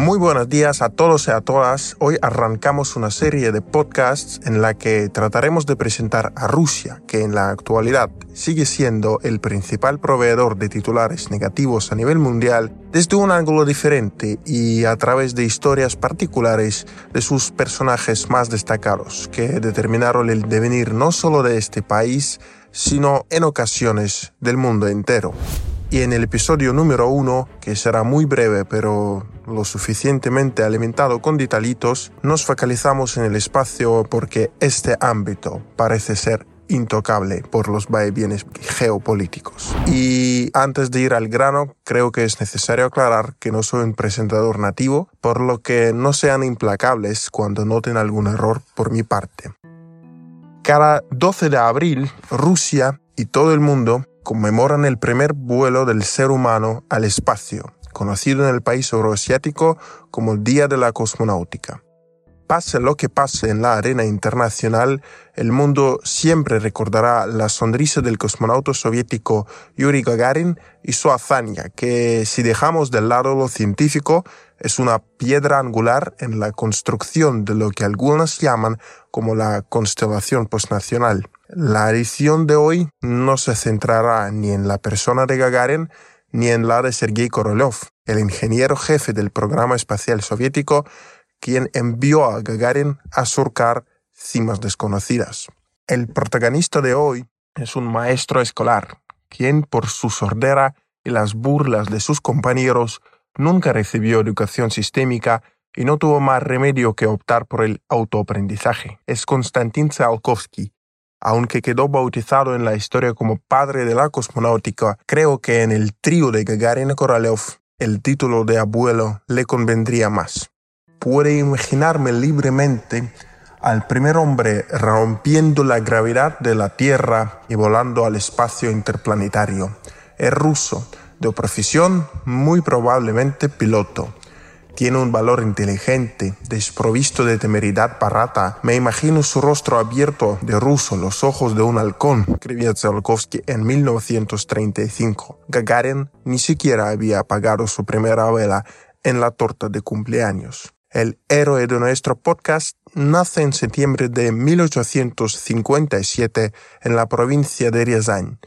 Muy buenos días a todos y a todas. Hoy arrancamos una serie de podcasts en la que trataremos de presentar a Rusia, que en la actualidad sigue siendo el principal proveedor de titulares negativos a nivel mundial, desde un ángulo diferente y a través de historias particulares de sus personajes más destacados, que determinaron el devenir no solo de este país, sino en ocasiones del mundo entero. Y en el episodio número uno, que será muy breve pero lo suficientemente alimentado con ditalitos, nos focalizamos en el espacio porque este ámbito parece ser intocable por los vaivienes geopolíticos. Y antes de ir al grano, creo que es necesario aclarar que no soy un presentador nativo, por lo que no sean implacables cuando noten algún error por mi parte. Cada 12 de abril, Rusia y todo el mundo conmemoran el primer vuelo del ser humano al espacio, conocido en el país euroasiático como el Día de la Cosmonáutica. Pase lo que pase en la arena internacional, el mundo siempre recordará la sonrisa del cosmonauta soviético Yuri Gagarin y su hazaña, que si dejamos de lado lo científico, es una piedra angular en la construcción de lo que algunos llaman como la constelación postnacional. La edición de hoy no se centrará ni en la persona de Gagarin ni en la de Sergei Korolev, el ingeniero jefe del programa espacial soviético, quien envió a Gagarin a surcar cimas desconocidas. El protagonista de hoy es un maestro escolar, quien por su sordera y las burlas de sus compañeros nunca recibió educación sistémica y no tuvo más remedio que optar por el autoaprendizaje. Es Konstantin Tsiolkovsky, aunque quedó bautizado en la historia como padre de la cosmonáutica, creo que en el trío de Gagarin Korolev el título de abuelo le convendría más. Puede imaginarme libremente al primer hombre rompiendo la gravedad de la Tierra y volando al espacio interplanetario. Es ruso, de profesión muy probablemente piloto tiene un valor inteligente, desprovisto de temeridad parata. Me imagino su rostro abierto de ruso, los ojos de un halcón, escribía Tsiolkovsky en 1935. Gagarin ni siquiera había apagado su primera vela en la torta de cumpleaños. El héroe de nuestro podcast nace en septiembre de 1857 en la provincia de Riazán.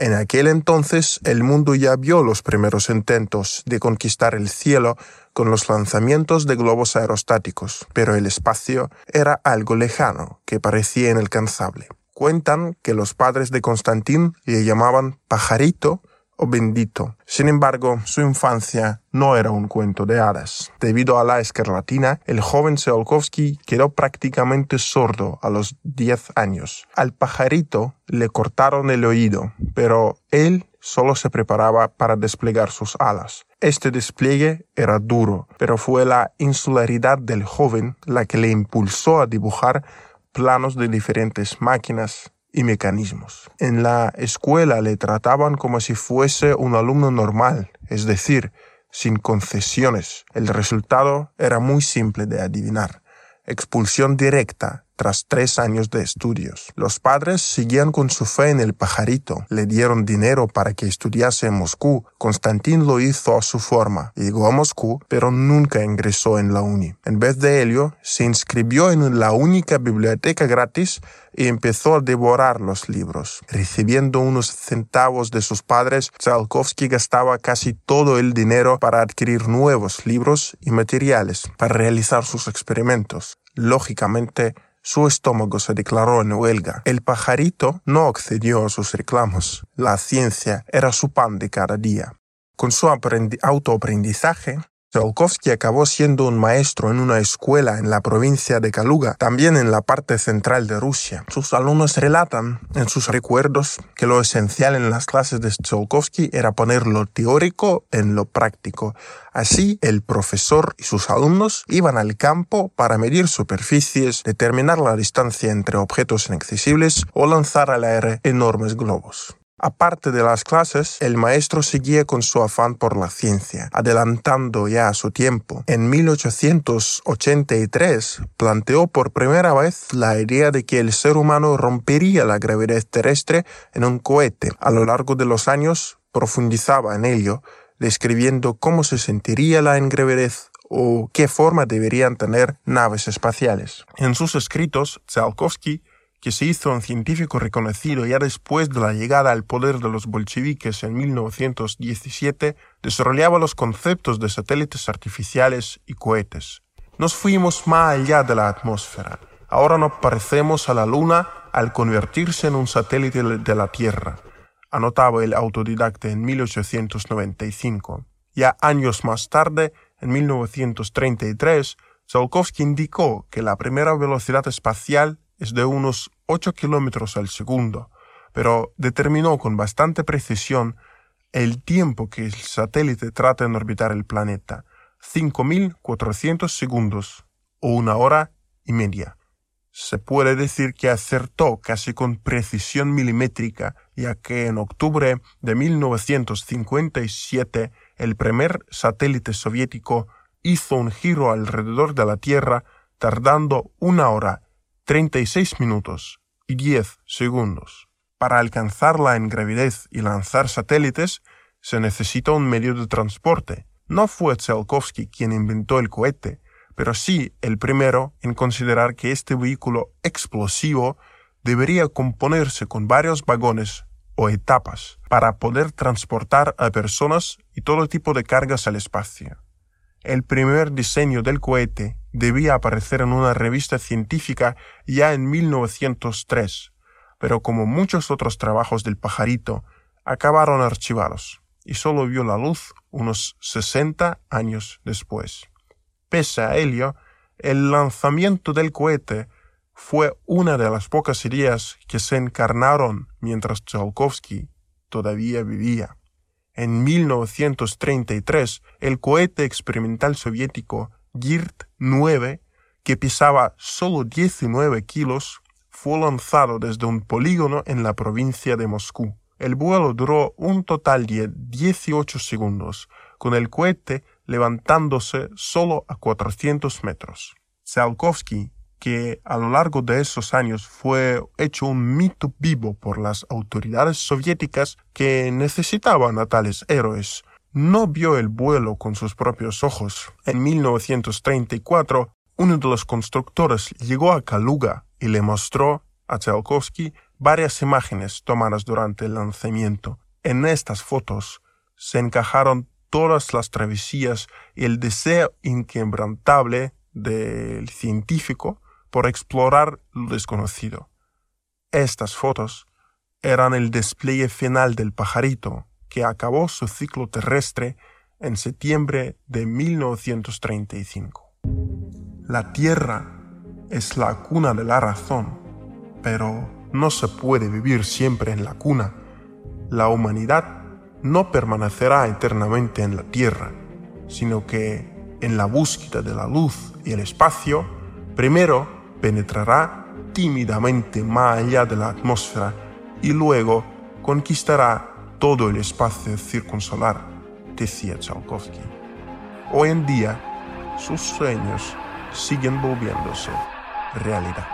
En aquel entonces el mundo ya vio los primeros intentos de conquistar el cielo con los lanzamientos de globos aerostáticos, pero el espacio era algo lejano que parecía inalcanzable. Cuentan que los padres de Constantín le llamaban pajarito bendito. Sin embargo, su infancia no era un cuento de hadas. Debido a la escarlatina, el joven Tsiolkovsky quedó prácticamente sordo a los 10 años. Al pajarito le cortaron el oído, pero él solo se preparaba para desplegar sus alas. Este despliegue era duro, pero fue la insularidad del joven la que le impulsó a dibujar planos de diferentes máquinas y mecanismos. En la escuela le trataban como si fuese un alumno normal, es decir, sin concesiones. El resultado era muy simple de adivinar. Expulsión directa tras tres años de estudios. Los padres seguían con su fe en el pajarito, le dieron dinero para que estudiase en Moscú. Constantín lo hizo a su forma. Llegó a Moscú, pero nunca ingresó en la uni. En vez de ello, se inscribió en la única biblioteca gratis y empezó a devorar los libros. Recibiendo unos centavos de sus padres, Tsiolkovsky gastaba casi todo el dinero para adquirir nuevos libros y materiales para realizar sus experimentos. Lógicamente, su estómago se declaró en huelga. El pajarito no accedió a sus reclamos. La ciencia era su pan de cada día. Con su autoaprendizaje, Tsiolkovsky acabó siendo un maestro en una escuela en la provincia de Kaluga, también en la parte central de Rusia. Sus alumnos relatan en sus recuerdos que lo esencial en las clases de Tsiolkovsky era poner lo teórico en lo práctico. Así, el profesor y sus alumnos iban al campo para medir superficies, determinar la distancia entre objetos inaccesibles o lanzar al aire enormes globos. Aparte de las clases, el maestro seguía con su afán por la ciencia, adelantando ya su tiempo. En 1883 planteó por primera vez la idea de que el ser humano rompería la gravedad terrestre en un cohete. A lo largo de los años profundizaba en ello, describiendo cómo se sentiría la ingravidez o qué forma deberían tener naves espaciales. En sus escritos, Tsiolkovsky que se hizo un científico reconocido ya después de la llegada al poder de los bolcheviques en 1917, desarrollaba los conceptos de satélites artificiales y cohetes. Nos fuimos más allá de la atmósfera. Ahora nos parecemos a la Luna al convertirse en un satélite de la Tierra, anotaba el autodidacta en 1895. Ya años más tarde, en 1933, Tsiolkovsky indicó que la primera velocidad espacial es de unos 8 kilómetros al segundo, pero determinó con bastante precisión el tiempo que el satélite trata en orbitar el planeta, 5.400 segundos o una hora y media. Se puede decir que acertó casi con precisión milimétrica, ya que en octubre de 1957 el primer satélite soviético hizo un giro alrededor de la Tierra tardando una hora 36 minutos y 10 segundos. Para alcanzarla en gravidez y lanzar satélites se necesita un medio de transporte. No fue Tsiolkovsky quien inventó el cohete, pero sí el primero en considerar que este vehículo explosivo debería componerse con varios vagones o etapas para poder transportar a personas y todo tipo de cargas al espacio. El primer diseño del cohete debía aparecer en una revista científica ya en 1903, pero como muchos otros trabajos del pajarito, acabaron archivados y solo vio la luz unos 60 años después. Pese a ello, el lanzamiento del cohete fue una de las pocas ideas que se encarnaron mientras Tsiolkovsky todavía vivía. En 1933, el cohete experimental soviético GIRT-9, que pesaba solo 19 kilos, fue lanzado desde un polígono en la provincia de Moscú. El vuelo duró un total de 18 segundos, con el cohete levantándose solo a 400 metros. Tsiolkovsky, que a lo largo de esos años fue hecho un mito vivo por las autoridades soviéticas que necesitaban a tales héroes, no vio el vuelo con sus propios ojos. En 1934, uno de los constructores llegó a Kaluga y le mostró a Tsiolkovsky varias imágenes tomadas durante el lanzamiento. En estas fotos se encajaron todas las travesías y el deseo inquebrantable del científico por explorar lo desconocido. Estas fotos eran el despliegue final del pajarito que acabó su ciclo terrestre en septiembre de 1935. La Tierra es la cuna de la razón, pero no se puede vivir siempre en la cuna. La humanidad no permanecerá eternamente en la Tierra, sino que en la búsqueda de la luz y el espacio, primero penetrará tímidamente más allá de la atmósfera y luego conquistará todo el espacio circunsolar, decía Tchaikovsky. Hoy en día, sus sueños siguen volviéndose realidad.